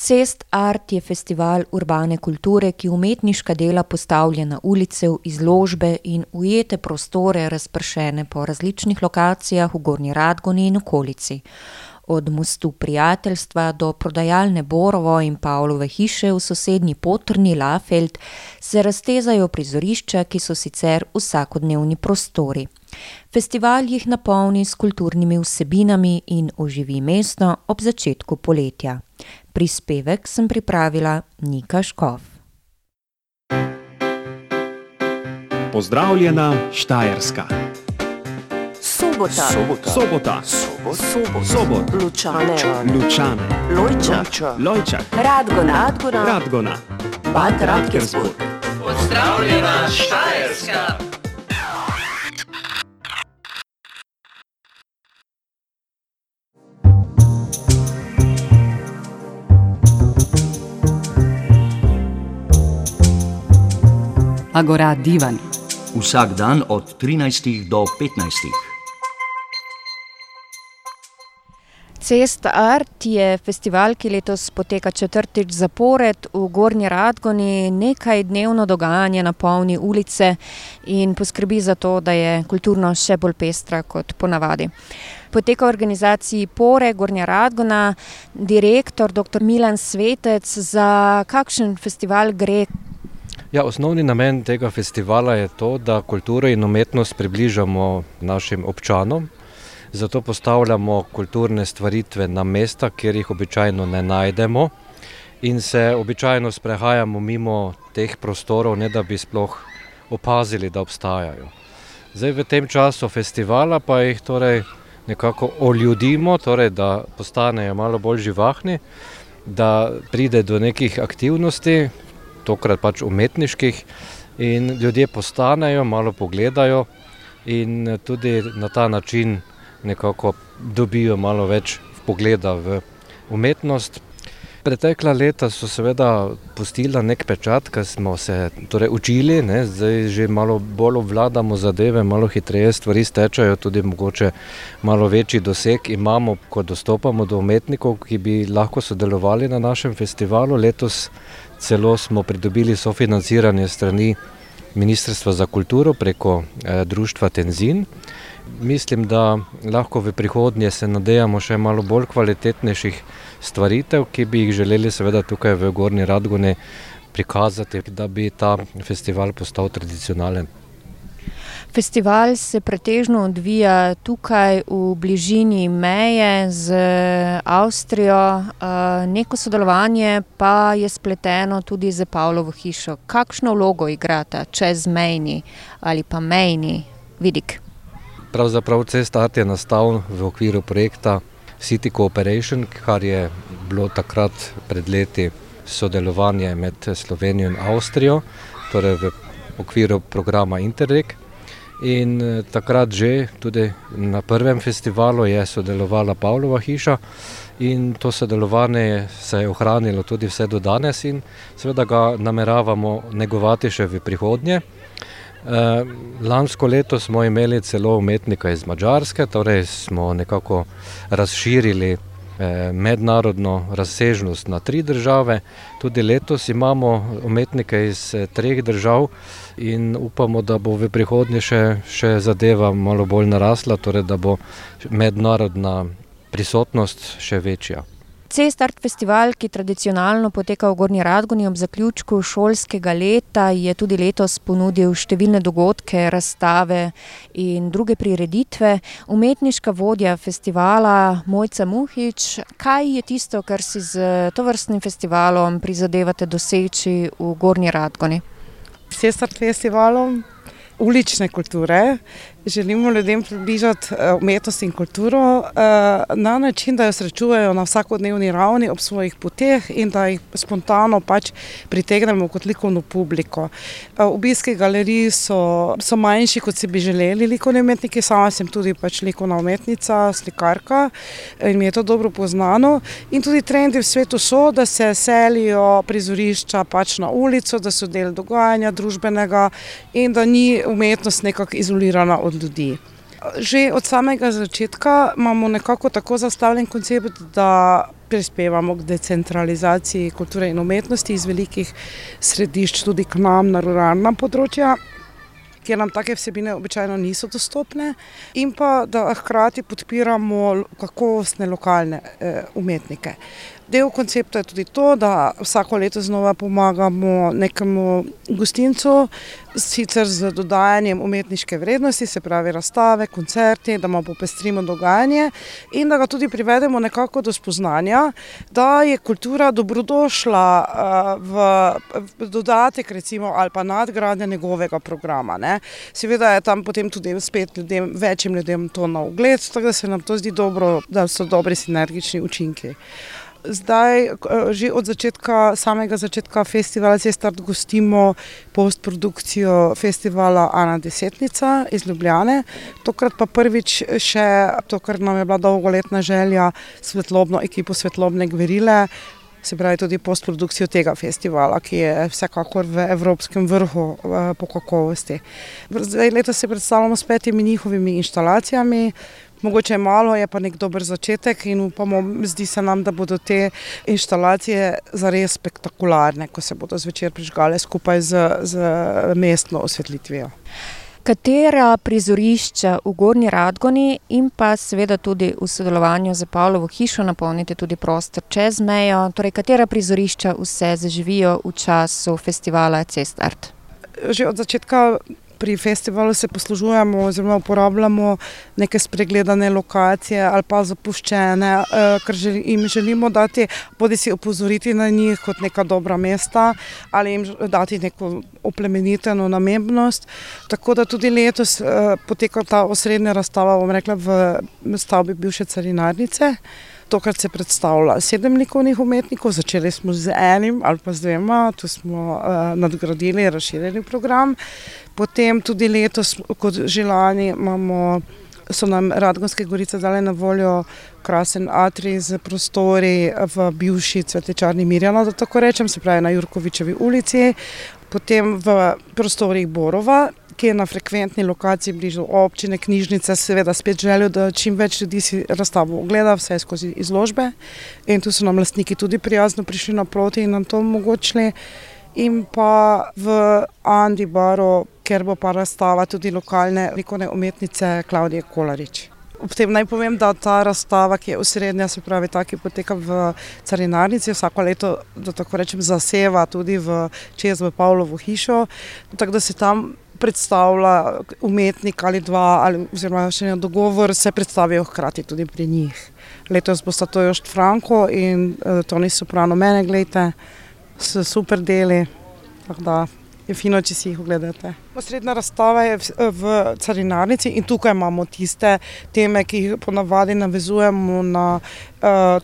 Cest Art je festival urbane kulture, ki umetniška dela postavlja na ulice, v izložbe in ujete prostore, razpršene po različnih lokacijah v Gornji Radgoni in okolici. Od Mostu prijateljstva do prodajalne Borovo in Pavlove hiše v sosednji Potrni Lafeld se raztezajo prizorišča, ki so sicer vsakodnevni prostori. Festival jih napolni s kulturnimi vsebinami in oživi mesto ob začetku poletja. Prispevek sem pripravila Nika Škof. Pozdravljena Štajerska. Sobota. Sobota. Sobota. Sobot. Sobot. Lučane. Lučane. Lojčak. Lojčak. Radgona. Radgona. Radgona. Bad Radkersburg. Pozdravljena Štajerska. Agora Divan. Vsak dan od 13 do 15. Cest Art je festival, ki letos poteka četrtič zapored v Gornji Radgoni. Nekaj dnevno dogajanje napolni ulice in poskrbi za to, da je kulturno še bolj pestra kot ponavadi. Poteka v organizaciji Pore Gornja Radgona, direktor dr. Milan Svetec. Za kakšen festival gre? Ja, osnovni namen tega festivala je to, da kulturo in umetnost približamo našim občanom. Zato postavljamo kulturne stvaritve na mesta, kjer jih običajno ne najdemo, in se običajno sprehajamo mimo teh prostorov, ne da bi sploh opazili, da obstajajo. Zdaj, v tem času festivala pa jih torej nekako oljudimo, torej da postanejo malo bolj živahni, da pride do nekih aktivnosti, tokrat pač umetniških, in ljudje postanejo, malo pogledajo, in tudi na ta način nekako dobijo malo več pogleda v umetnost. Pretekla leta so seveda pustila nek pečat, ker smo se torej učili, ne, zdaj že malo bolj obvladamo zadeve, malo hitreje stvari stečajo, tudi mogoče malo večji doseg imamo, ko dostopamo do umetnikov, ki bi lahko sodelovali na našem festivalu. Letos celo smo pridobili sofinanciranje strani Ministrstva za kulturo preko eh, društva Tenzin. Mislim, da lahko v prihodnje se nadejamo še malo bolj kvalitetnejših stvaritev, ki bi jih želeli seveda tukaj v Gorni Radgoni prikazati, da bi ta festival postal tradicionalen. Festival se pretežno odvija tukaj v bližini meje z Avstrijo, neko sodelovanje pa je spleteno tudi z Pavlovo hišo. Kakšno vlogo igrata čezmejni ali pa mejni vidik? Pravzaprav Cest Art je nastal v okviru projekta City Cooperation, kar je bilo takrat pred leti sodelovanje med Slovenijo in Avstrijo, torej v okviru programa Interreg. In takrat že tudi na prvem festivalu je sodelovala Pavlova hiša in to sodelovanje se je ohranilo tudi vse do danes in seveda ga nameravamo negovati še v prihodnje. Lansko leto smo imeli celo umetnika iz Madžarske, torej smo nekako razširili mednarodno razsežnost na tri države. Tudi letos imamo umetnike iz treh držav in upamo, da bo v prihodnje še, še zadeva malo bolj narasla, torej da bo mednarodna prisotnost še večja. Cest Art festival, ki tradicionalno poteka v Gornji Radgoni ob zaključku šolskega leta, je tudi letos ponudil številne dogodke, razstave in druge prireditve. Umetniška vodja festivala Mojca Muhič, kaj je tisto, kar si s tovrstnim festivalom prizadevate doseči v Gornji Radgoni? S Cest Art festivalom ulične kulture želimo ljudem približati umetnost in kulturo na način, da jo srečujejo na vsakodnevni ravni ob svojih poteh in da jih spontano pač pritegnemo kot likovno publiko. Obiski galerij so, so manjši, kot si bi želeli likovni umetniki, sama sem tudi pač likovna umetnica, slikarka in mi je to dobro poznano. In tudi trendi v svetu so, da se selijo prizorišča pač na ulico, da so del dogajanja družbenega in da ni umetnost nekako izolirana od ljudi. Že od samega začetka imamo nekako tako zastavljen koncept, da prispevamo k decentralizaciji kulture in umetnosti iz velikih središč tudi k nam na ruralna področja. Ker nam take vsebine običajno niso dostopne, in pa da hkrati podpiramo kakovostne lokalne eh, umetnike. Del koncepta je tudi to, da vsako leto znova pomagamo nekemu gostincu, sicer z dodajanjem umetniške vrednosti, se pravi razstave, koncerti, da mu popestrimo dogajanje in da ga tudi privedemo nekako do spoznanja, da je kultura dobrodošla v dodatek recimo, ali pa nadgradnja njegovega programa. Ne. Seveda je tam potem tudi spet ljudem, večjim ljudem to na ogled, tako da se nam to zdi dobro, da so dobri sinergični učinki. Zdaj, že od začetka, samega začetka festivala Cestart gostimo postprodukcijo festivala Ana Desetnica iz Ljubljane. Tokrat pa prvič še to, kar nam je bila dolgoletna želja, svetlobno ekipo Svetlobne Gverile, se pravi tudi postprodukcijo tega festivala, ki je vsekakor v evropskem vrhu po kakovosti. Zdaj, letos se predstavljamo s petimi njihovimi inštalacijami. Mogoče je malo, je pa nek dober začetek in upamo, zdi se nam, da bodo te inštalacije zares spektakularne, ko se bodo zvečer prižgale skupaj z, z mestno osvetlitvijo. Katera prizorišča v Gornji Radgoni in pa seveda tudi v sodelovanju z Pavlovo hišo napolnite tudi prostor čez mejo, torej katera prizorišča vse zaživijo v času festivala Cestart? Že od začetka pri festivalu se poslužujemo oziroma uporabljamo neke spregledane lokacije ali pa zapuščene, ker jim želimo dati, bodi si opozoriti na njih kot neka dobra mesta ali jim dati neko oplemeniteno namembnost. Tako da tudi letos poteka ta osrednja razstava, bom rekla, v stavbi bivše carinarnice. Tokrat se predstavlja sedem likovnih umetnikov, začeli smo z enim ali pa z dvema, tu smo uh, nadgradili, razširili program. Potem tudi letos, kot že lani, imamo, so nam Radgonske gorice dale na voljo krasen atrij z prostori v bivši cvetečarni Mirjana, da tako rečem, se pravi na Jurkovičevi ulici. Potem v prostorih Borova, ki je na frekventni lokaciji blizu občine, knjižnice, seveda spet želijo, da čim več ljudi si razstavo ogleda, vse skozi izložbe. In tu so nam lastniki tudi prijazno prišli naproti in nam to omogočili. In pa v Andi Baru, ker bo pa razstava tudi lokalne likovne umetnice Klaudije Kolarič. Ob tem naj povem, da ta razstava, ki je osrednja, se pravi ta, ki poteka v carinarnici, vsako leto, da tako rečem, zaseva tudi v čez v Pavlovo hišo, tako da se tam predstavlja umetnik ali dva, ali, oziroma še en dogovor, se predstavijo hkrati tudi pri njih. Letos bo sta to Jošt Franko in uh, Toni Soprano, mene gledajte, s super deli, tako da je fino, če si jih ogledate. Osrednja razstava je v, v carinarnici in tukaj imamo tiste teme, ki jih ponavadi navezujemo na,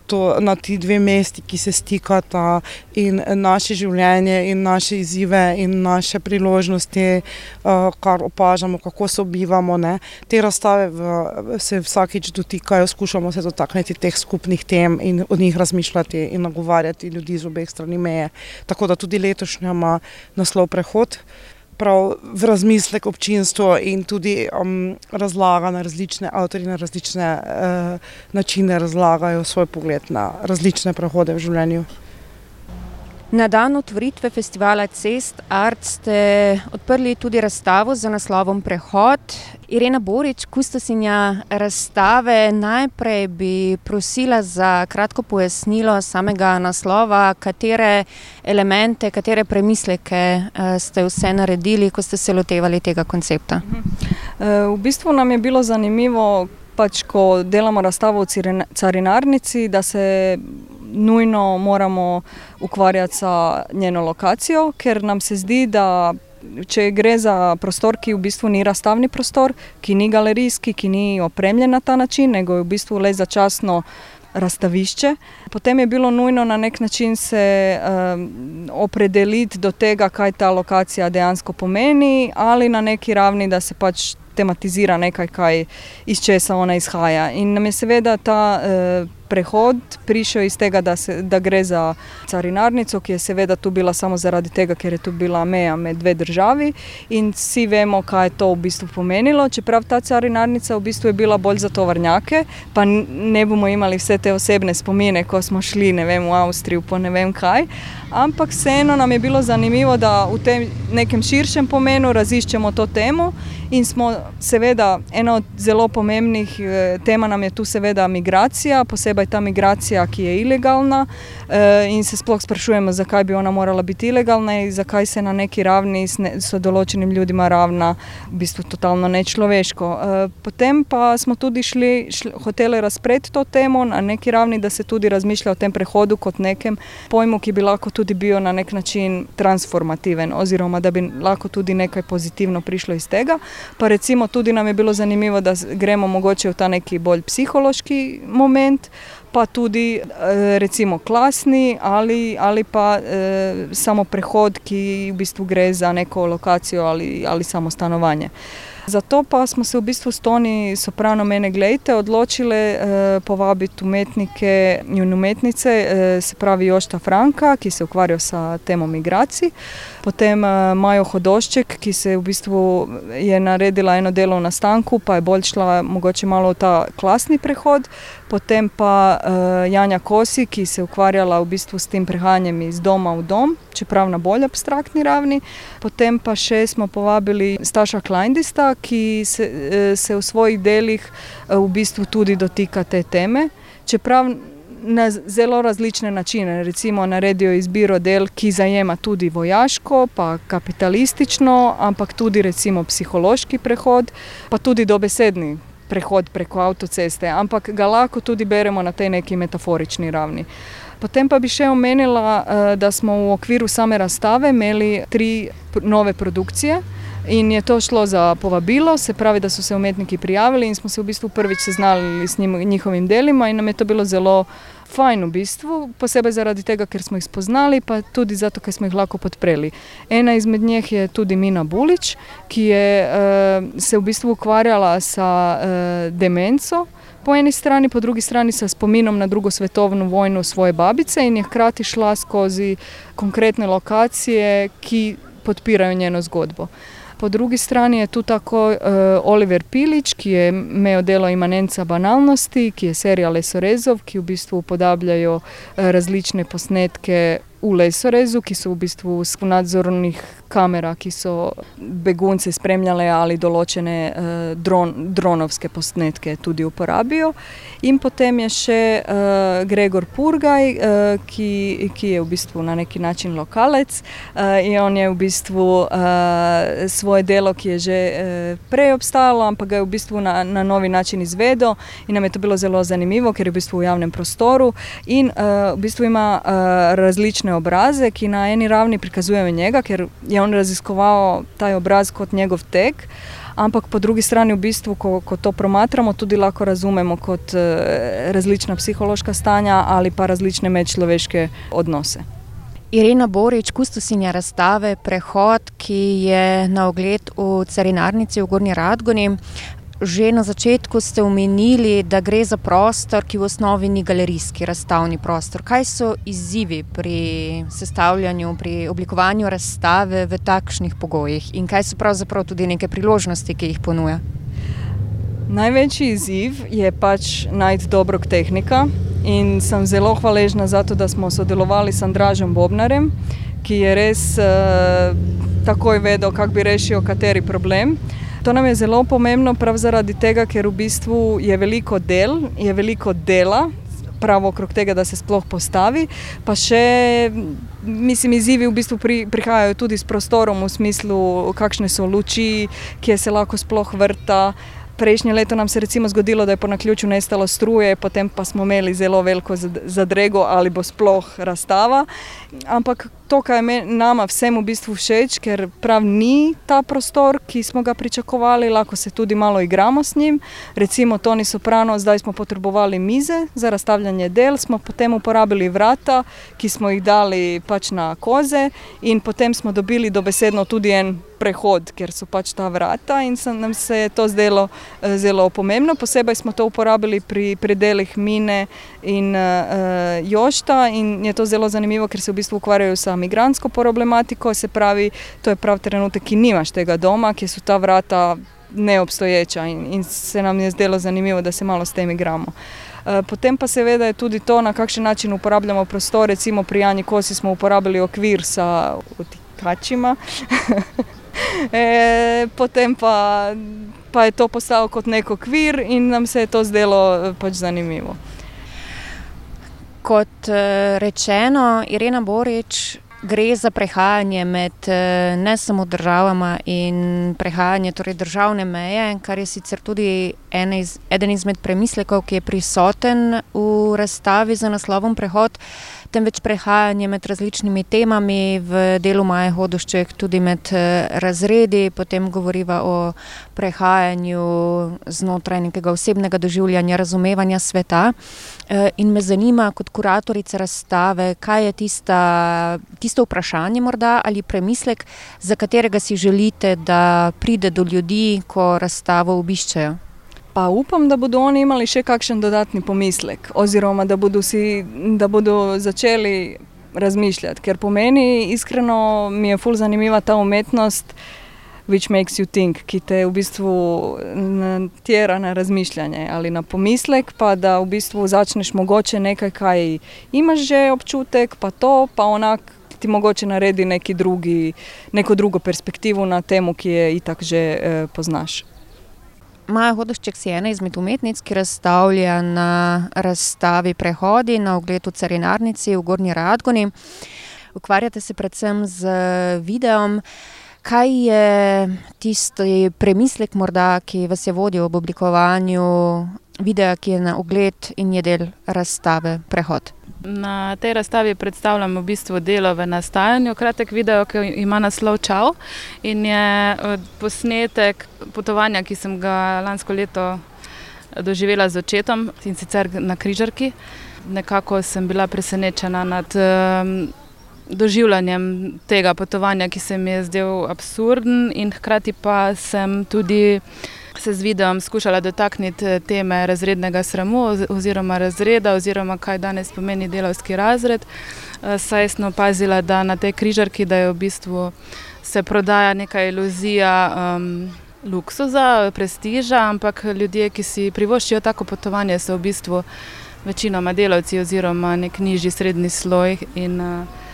to, na ti dve mesti, ki se stikata in naše življenje in naše izzive in naše priložnosti, uh, kar opažamo, kako se obivamo. Ne. Te razstave v, se vsakič dotikajo, skušamo se dotakniti teh skupnih tem in o njih razmišljati in nagovarjati ljudi z obeh strani meje. Tako da tudi letošnja ima naslov prehod prav v razmislek občinstvo in tudi um, razlaga na različne avtorje, na različne uh, načine razlagajo svoj pogled na različne prehode v življenju. Na dan otvoritve festivala Cest Art ste odprli tudi razstavo z naslovom Prehod. Irena Borič, kustosinja razstave, najprej bi prosila za kratko pojasnilo samega naslova, katere elemente, katere premisleke ste vse naredili, ko ste se lotevali tega koncepta. V bistvu nam je bilo zanimivo, pač, ko delamo razstavo v carinarnici, da se nujno moramo ukvarjati s njeno lokacijo, ker nam se zdi, da če gre za prostor, ki v bistvu ni razstavni prostor, ki ni galerijski, ki ni opremljen na ta način, nego je v bistvu le začasno razstavišče, potem je bilo nujno na nek način se um, opredeliti do tega, kaj ta lokacija dejansko pomeni, ali na neki ravni, da se pač tematizira nekaj, kaj iz česa ona izhaja. In nam je seveda ta uh, prehod prišel iz tega, da, se, da gre za carinarnico, ki je seveda tu bila samo zaradi tega, ker je tu bila meja med dve državi in vsi vemo, kaj je to v bistvu pomenilo. Čeprav ta carinarnica v bistvu je bila bolj za tovarnjake, pa ne bomo imeli vse te osebne spomine, ko smo šli vem, v Avstrijo, po ne vem kaj. Ampak vseeno nam je bilo zanimivo, da v tem nekem širšem pomenu raziščemo to temo in smo seveda ena od zelo pomembnih eh, tema nam je tu seveda migracija, posebej ta migracija, ki je ilegalna eh, in se sploh sprašujemo, zakaj bi ona morala biti ilegalna in zakaj se na neki ravni s določenim ljudima ravna v bistvu totalno nečloveško. Eh, potem pa smo tudi šli, šli hoteli razpreti to temo na neki ravni, da se tudi razmišlja o tem prehodu kot nekem pojmu, ki bi lahko tudi bil na nek način transformativen oziroma da bi lahko tudi nekaj pozitivno prišlo iz tega. Pa recimo tudi nam je bilo zanimivo, da gremo mogoče v ta neki bolj psihološki moment, pa tudi eh, recimo klasni ali, ali pa eh, samo prehod, ki v bistvu gre za neko lokacijo ali, ali samo stanovanje. Zato pa smo se v bistvu s Toni Soprano Mene Glejte odločili eh, povabiti umetnike in umetnice, eh, se pravi Jošta Franka, ki se ukvarja s temo migracij, potem eh, Majo Hodošček, ki se v bistvu je naredila eno delo na stanku, pa je bolj šla mogoče malo v ta klasni prehod, potem pa uh, Janja Kosi, ki se je ukvarjala v bistvu s tem prehajanjem iz doma v dom, čeprav na bolj abstraktni ravni. Potem pa še smo povabili Staša Kleindista, ki se, uh, se v svojih delih uh, v bistvu tudi dotika te teme. Čeprav na zelo različne načine, recimo naredijo izbiro del, ki zajema tudi vojaško, pa kapitalistično, ampak tudi recimo psihološki prehod, pa tudi dobesedni prehod preko avtoceste, ampak ga lahko tudi beremo na tej neki metaforični ravni. Potem pa bi še omenila, eh, da smo v okviru same razstave imeli tri nove produkcije. In je to šlo za povabilo, se pravi, da so se umetniki prijavili in smo se v bistvu prvič seznali s njim, njihovim delima, in nam je to bilo zelo fajn v bistvu, posebej zaradi tega, ker smo jih spoznali, pa tudi zato, ker smo jih lahko podprli. Ena izmed njih je tudi Mina Bulič, ki je uh, se v bistvu ukvarjala s uh, demenco. Po eni strani, po drugi strani s spominom na drugo svetovno vojno svoje babice in je hkrati šla skozi konkretne lokacije, ki podpirajo njeno zgodbo. Po drugi strani je tu tako uh, Oliver Pilič, ki je imel delo Imanenca banalnosti, ki je serija Lesorezov, ki v bistvu upodabljajo uh, različne posnetke v Lesorezu, ki so v bistvu v nadzornih kamerah, ki so begunce spremljale ali določene uh, dron, dronovske posnetke tudi uporabijo. In potem je še uh, Gregor Purgaj, uh, ki, ki je v bistvu na neki način lokalec uh, in on je v bistvu uh, svoje delo, ki je že uh, prej obstajalo, ampak ga je v bistvu na, na novi način izvedel in nam je to bilo zelo zanimivo, ker je v bistvu v javnem prostoru in uh, v bistvu ima uh, različne obraze, ki na eni ravni prikazujejo njega, ker je on raziskoval ta obraz kot njegov tek. Ampak po drugi strani, v bistvu, ko, ko to promatramo, tudi lahko razumemo kot e, različna psihološka stanja ali pa različne medčloveške odnose. Irena Borič, kustosinja razstave Prehod, ki je na ogled v carinarnici v Gorni Radgoni. Že na začetku ste omenili, da gre za prostor, ki v osnovi ni galerijski razstavni prostor. Kaj so izzivi pri sestavljanju, pri oblikovanju razstave v takšnih pogojih in kaj so pravzaprav tudi neke priložnosti, ki jih ponuja? Največji izziv je pač najti dobro tehnika in sem zelo hvaležna za to, da smo sodelovali s Andražem Bobnarem, ki je res uh, takoj vedel, kako bi rešil kateri problem. To nam je zelo pomembno, prav zaradi tega, ker v bistvu je veliko del, je veliko dela. Pravo okrog tega, da se sploh postavi, pa še, mislim, izzivi v bistvu pri, prihajajo tudi s prostorom, v smislu, kakšne so luči, kje se lahko sploh vrta. Prejšnje leto nam se je zgodilo, da je po naključju nestalo struje, potem pa smo imeli zelo veliko zadrego ali bo sploh razstava. Ampak to, kar je nama vsem v bistvu všeč, ker prav ni ta prostor, ki smo ga pričakovali, lahko se tudi malo igramo s njim. Recimo Toni Soprano, zdaj smo potrebovali mize za razstavljanje del, smo potem uporabili vrata, ki smo jih dali pač na koze in potem smo dobili dobesedno tudi en prehod, ker so pač ta vrata in se nam se je to zdelo eh, zelo pomembno. Posebej smo to uporabili pri predelih mine in uh, jošta in je to zelo zanimivo, ker se v bistvu ukvarjajo sa migransko problematiko, se pravi, to je prav trenutek, ki nimaš tega doma, ki so ta vrata neobstoječa in, in se nam je zdelo zanimivo, da se malo s tem igramo. Potem pa seveda je tudi to, na kakšen način uporabljamo prostor. Recimo pri Jani Kosi smo uporabili okvir sa utikačima. e, potem pa, pa je to postalo kot nek okvir in nam se je to zdelo pač zanimivo. Kot rečeno, Irena Borič, gre za prehajanje med ne samo državama in prehajanje torej državne meje, kar je sicer tudi iz, eden izmed premislekov, ki je prisoten v razstavi za naslovom Prehod temveč prehajanje med različnimi temami, v delu Maja Hodošček tudi med razredi, potem govoriva o prehajanju znotraj nekega osebnega doživljanja, razumevanja sveta. In me zanima, kot kuratorica razstave, kaj je tista, tisto vprašanje morda ali premislek, za katerega si želite, da pride do ljudi, ko razstavo obiščejo. Pa upam, da bodo oni imeli še kakšen dodatni pomislek, oziroma da bodo, si, da bodo začeli razmišljati. Ker po meni, iskreno, mi je fully zanimiva ta umetnost, which makes you think, ki te v bistvu tjera na razmišljanje ali na pomislek, pa da v bistvu začneš mogoče nekaj, kaj imaš že občutek, pa to, pa onak. Ti mogoče naredi drugi, neko drugo perspektivo na temo, ki je itak že eh, poznaš. Maja Hodošček si ena izmed umetnic, ki razstavlja na razstavi Prehodi na ogled v Carinarnici v Gornji Radgoni. Ukvarjate se predvsem z videom. Kaj je tisti premislek morda, ki vas je vodil ob oblikovanju videa, ki je na ogled in je del razstave Prehod? Na tej razstavi predstavljam v bistvu delo v nastajanju, kratek video, ki ima naslov Čau in je posnetek potovanja, ki sem ga lansko leto doživela z očetom in sicer na križarki. Nekako sem bila presenečena nad doživljanjem tega potovanja, ki se mi je zdel absurden in hkrati pa sem tudi se z videom skušala dotakniti teme razrednega sramu oziroma razreda oziroma kaj danes pomeni delavski razred. Saj sem opazila, da na tej križarki, da je v bistvu se prodaja neka iluzija um, luksuza, prestiža, ampak ljudje, ki si privoščijo tako potovanje, so v bistvu večinoma delavci oziroma nek nižji srednji sloj in uh,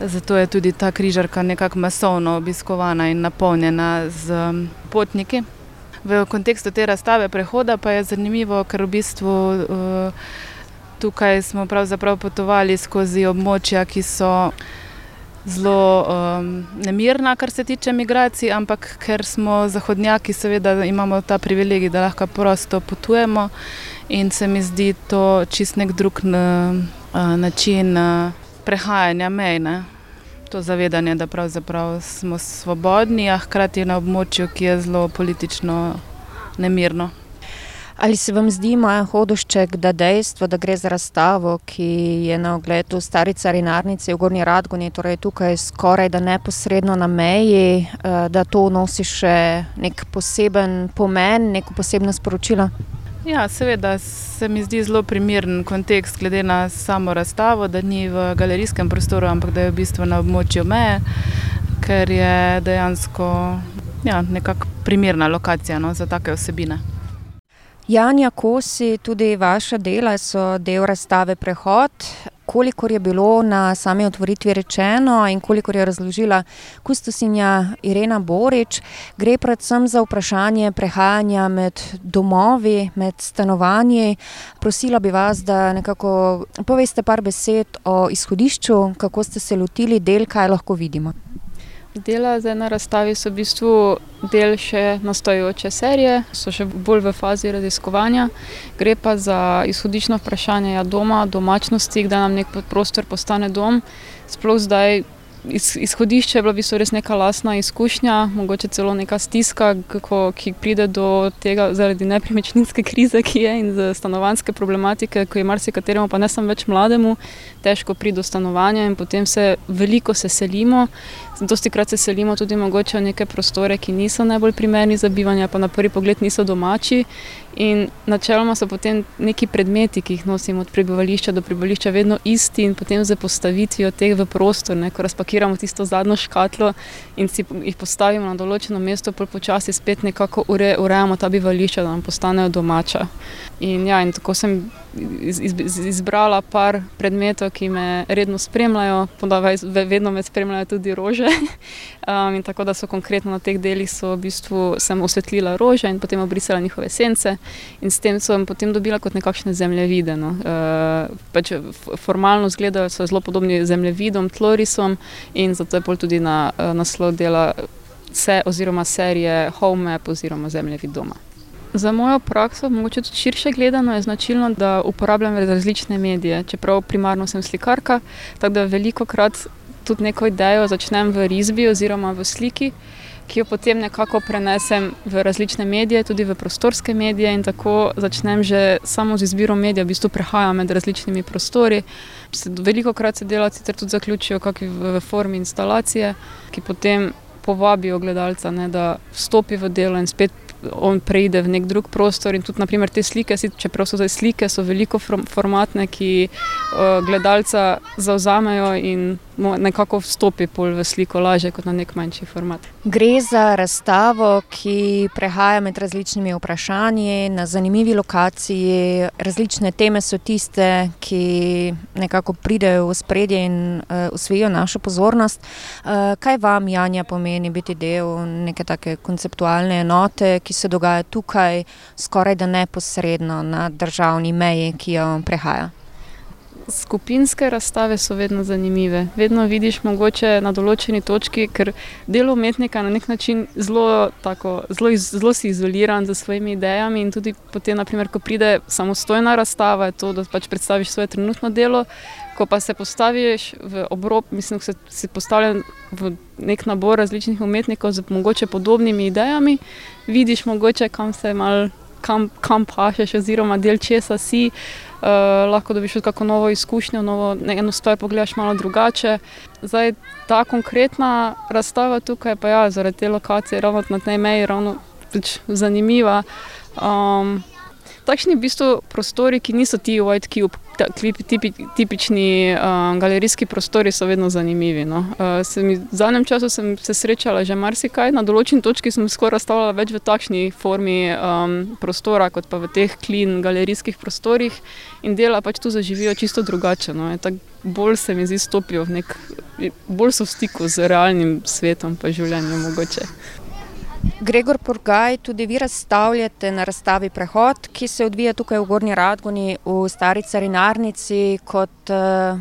zato je tudi ta križarka nekako masovno obiskovana in napolnjena z potniki. V kontekstu te razstave prehoda pa je zanimivo, ker v bistvu uh, tukaj smo pravzaprav potovali skozi območja, ki so zelo um, nemirna, kar se tiče migracij, ampak ker smo zahodnjaki, seveda imamo ta privilegij, da lahko prosto potujemo in se mi zdi to čist nek drug uh, način uh, prehajanja mej. Ne? To zavedanje, da pravzaprav smo svobodni, a hkrati na območju, ki je zelo politično nemirno. Ali se vam zdi, Maja Hodošček, da dejstvo, da gre za razstavo, ki je na ogled v stari carinarnici v Gornji Radgoni, torej tukaj skoraj da neposredno na meji, da to nosi še nek poseben pomen, neko posebno sporočilo? Ja, seveda se mi zdi zelo primeren kontekst, glede na samo razstavo, da ni v galerijskem prostoru, ampak da je v bistvu na območju meje, ker je dejansko ja, nekako primerna lokacija no, za take osebine. Janja Kosi, tudi vaša dela so del razstave Prehod. Kolikor je bilo na sami otvoritvi rečeno in kolikor je razložila kustosinja Irena Borič, gre predvsem za vprašanje prehajanja med domovi, med stanovanji. Prosila bi vas, da nekako poveste par besed o izhodišču, kako ste se lotili del, kaj lahko vidimo. Dela zdaj na razstavi so v bistvu del še nastajajoče serije, so še bolj v fazi raziskovanja. Gre pa za izhodiščno vprašanje ja, doma, domačnosti, kdaj nam nek prostor postane dom. Sploh zdaj iz, izhodišče je bila v bistvu res neka lasna izkušnja, mogoče celo neka stiska, kako, ki pride do tega zaradi nepremičninske krize, ki je in stanovanske problematike, ko je marsikateremu, pa ne samo več mlademu, težko priti do stanovanja in potem se veliko se selimo. Dosti krat se selimo tudi mogoče v neke prostore, ki niso najbolj primerni za bivanje, pa na prvi pogled niso domači. In načeloma so potem neki predmeti, ki jih nosimo od prebivališča do prebivališča, vedno isti in potem z postavitvijo teh v prostor, ne, ko razpakiramo tisto zadnjo škatlo in si jih postavimo na določeno mesto, pa počasi spet nekako ure, urejamo ta bivališča, da nam postanejo domača. In, ja, in tako sem iz, iz, izbrala par predmetov, ki me redno spremljajo, podavaj, vedno me spremljajo tudi rože. Um, tako da so konkretno na teh delih v bistvu sem osvetlila rože in potem obrisala njihove sence. In s tem sem potem dobila kot nekakšne zemljevide. No. Uh, pač formalno izgledajo zelo podobni zemljevidom, tlorisom in zato je pol tudi na uh, naslov dela se, oziroma serije Home Map oziroma zemljevid doma. Za mojo prakso, mogoče tudi širše gledano, je značilno, da uporabljam različne medije. Čeprav primarno sem slikarka, tako da veliko krat tudi neko idejo začnem v risbi oziroma v sliki, ki jo potem nekako prenesem v različne medije, tudi v prostorske medije in tako začnem že samo z izbiro medijev, v bistvu prehajam med različnimi prostori. Veliko krat se delavci tudi zaključijo v formi instalacije, ki potem povabijo gledalca, ne, da vstopi v delo in spet on preide v nek drug prostor. In tudi naprimer, te slike, čeprav so zdaj slike, so veliko formatne, ki uh, gledalca zauzamejo in nekako vstopi v sliko lažje kot na nek manjši format. Gre za razstavo, ki prehaja med različnimi vprašanji na zanimivi lokaciji. Različne teme so tiste, ki nekako pridejo v spredje in uh, usvojijo našo pozornost. Uh, kaj vam, Janja, pomeni biti del neke take konceptualne enote, ki se dogaja tukaj, skoraj da neposredno na državni meji, ki jo prehaja? Skupinske razstave so vedno zanimive. Vedno vidiš mogoče na določeni točki, ker delo umetnika na nek način zelo, tako, zelo, zelo si izoliran z svojimi idejami in tudi potem, naprimer, ko pride samostojna razstava, je to, da pač predstaviš svoje trenutno delo, ko pa se postaviš v obrob, mislim, da si postavljen v nek nabor različnih umetnikov z mogoče podobnimi idejami, vidiš mogoče, kam se mal, kam, kam pašeš oziroma del česa si. Uh, lahko dobiš tudi kako novo izkušnjo, novo, eno stvar pogledaš malo drugače. Zdaj, ta konkretna razstava tukaj, pa ja, zaradi te lokacije, ravno na tej meji, ravno pač zanimiva. Um, takšni v bistvu prostori, ki niso ti white cube, tipi, tipični uh, galerijski prostori, so vedno zanimivi. No. Uh, mi, v zadnjem času sem se srečala že marsikaj, na določeni točki sem skoraj razstavljala več v takšni formi um, prostora, kot pa v teh klin galerijskih prostorih in dela pač tu zaživijo čisto drugače. No. Bolj se mi zdi, stopijo v nek, bolj so v stiku z realnim svetom, pa življenjem mogoče. Gregor Purgaj, tudi vi razstavljate na razstavi Prehod, ki se odvija tukaj v Gornji Radguni, v stari carinarnici, kot uh,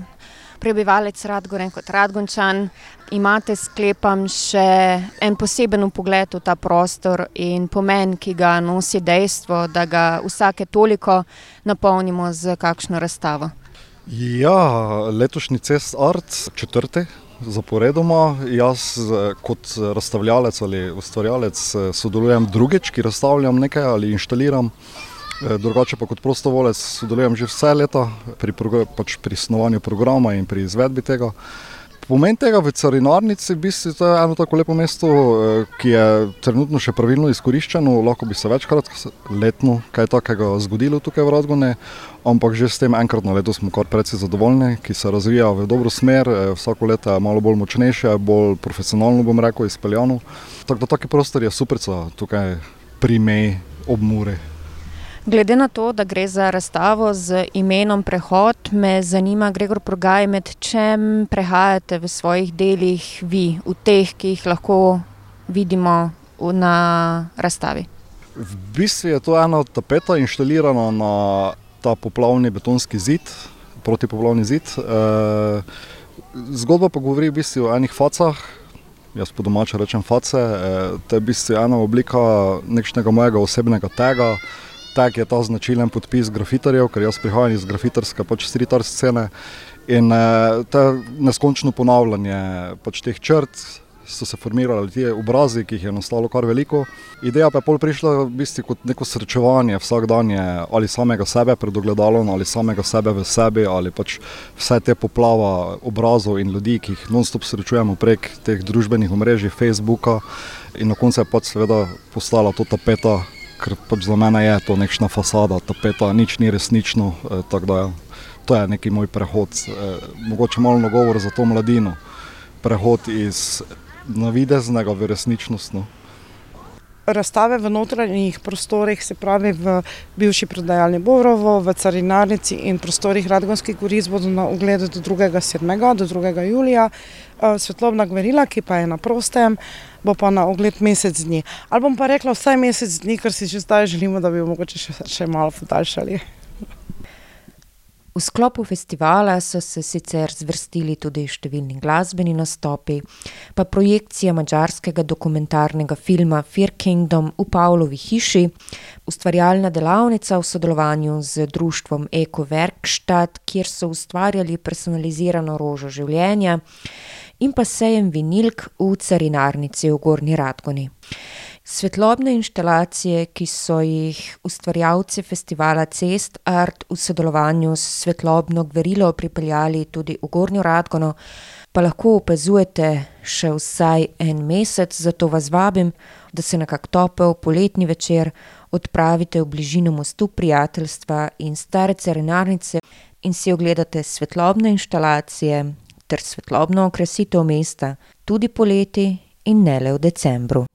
prebivalec Radgore, kot Radgončan. Imate, sklepam, še en poseben pogled v ta prostor in pomen, ki ga nosi dejstvo, da ga vsake toliko napolnimo z kakšno razstavo. Ja, letošnji cest art, četrti, zaporedoma. Jaz kot razstavljalec ali ustvarjalec sodelujem drugič, ki razstavljam nekaj ali inštaliram. Drugače pa kot prostovolec sodelujem že vse leta pri, pač pri snovanju programa in pri izvedbi tega. Pomen tega v carinarnici je, da je eno tako lepo mesto, eh, ki je trenutno še pravilno izkoriščeno, lahko bi se večkrat letno kaj takega zgodilo tukaj v Radgone, ampak že s tem enkrat na leto smo kar precej zadovoljni, ki se razvija v dobro smer, eh, vsako leto je malo bolj močnejše, bolj profesionalno bom rekel, izpeljano. Tako da taki prostor je super, tukaj pri meji ob Muri. Glede na to, da gre za razstavo z imenom Prehod, me zanima, Gregor Progaj, med čem prehajate v svojih delih, vi, v teh, ki jih lahko vidimo na razstavi. V bistvu je to ena tapeta inštalirana na ta poplavni betonski zid, protipoplavni zid. E, zgodba pa govori v bistvu o enih facah. Jaz po domačem rečem face, e, to je v bistvu ena oblika nekšnega mojega osebnega tega, tag je ta značilen podpis grafitarjev, ker jaz prihajam iz grafitarske pač street art scene. In uh, to neskončno ponavljanje pač teh črt, so se formirali ti obrazi, ki jih je nastalo kar veliko. Ideja pa je pol prišla v bistvu kot neko srečevanje vsakdanje ali samega sebe pred ogledalom ali samega sebe v sebi ali pač vse te poplava obrazov in ljudi, ki jih non-stop srečujemo prek teh družbenih omrežij, Facebooka in na koncu je pač seveda postala to tapeta, ker pač za mene je to nekšna fasada, tapeta, nič ni resnično, eh, da ja, to je neki moj prehod, eh, mogoče malo nagovor za to mladino, prehod iz navideznega v resničnost. Razstave v notranjih prostorih, se pravi v bivši prodajalni Borovo, v carinarnici in prostorih Radgonskih goric bodo na ogled do 2.7. do 2. julija. Eh, svetlobna gverila, ki pa je na prostem, bo pa na ogled mesec dni. Ali bom pa rekla vsaj mesec dni, ker si že zdaj želimo, da bi jo mogoče še, še malo podaljšali. V sklopu festivala so se sicer zvrstili tudi številni glasbeni nastopi, pa projekcija mačarskega dokumentarnega filma Fear Kingdom v Pavlovi hiši, ustvarjalna delavnica v sodelovanju z društvom Eko Werkstatt, kjer so ustvarjali personalizirano rožo življenja, in pa sejem vinilk v carinarnici v Gorni Radgoni. Svetlobne inštalacije, ki so jih ustvarjalci festivala Cest Art v sodelovanju s svetlobno gverilo pripeljali tudi v Gornjo Radgono, pa lahko opazujete še vsaj en mesec, zato vas vabim, da se na kak topel poletni večer odpravite v bližino mostu prijateljstva in stare carinarnice in si ogledate svetlobne inštalacije ter svetlobno okrasitev mesta tudi poleti in ne le v decembru.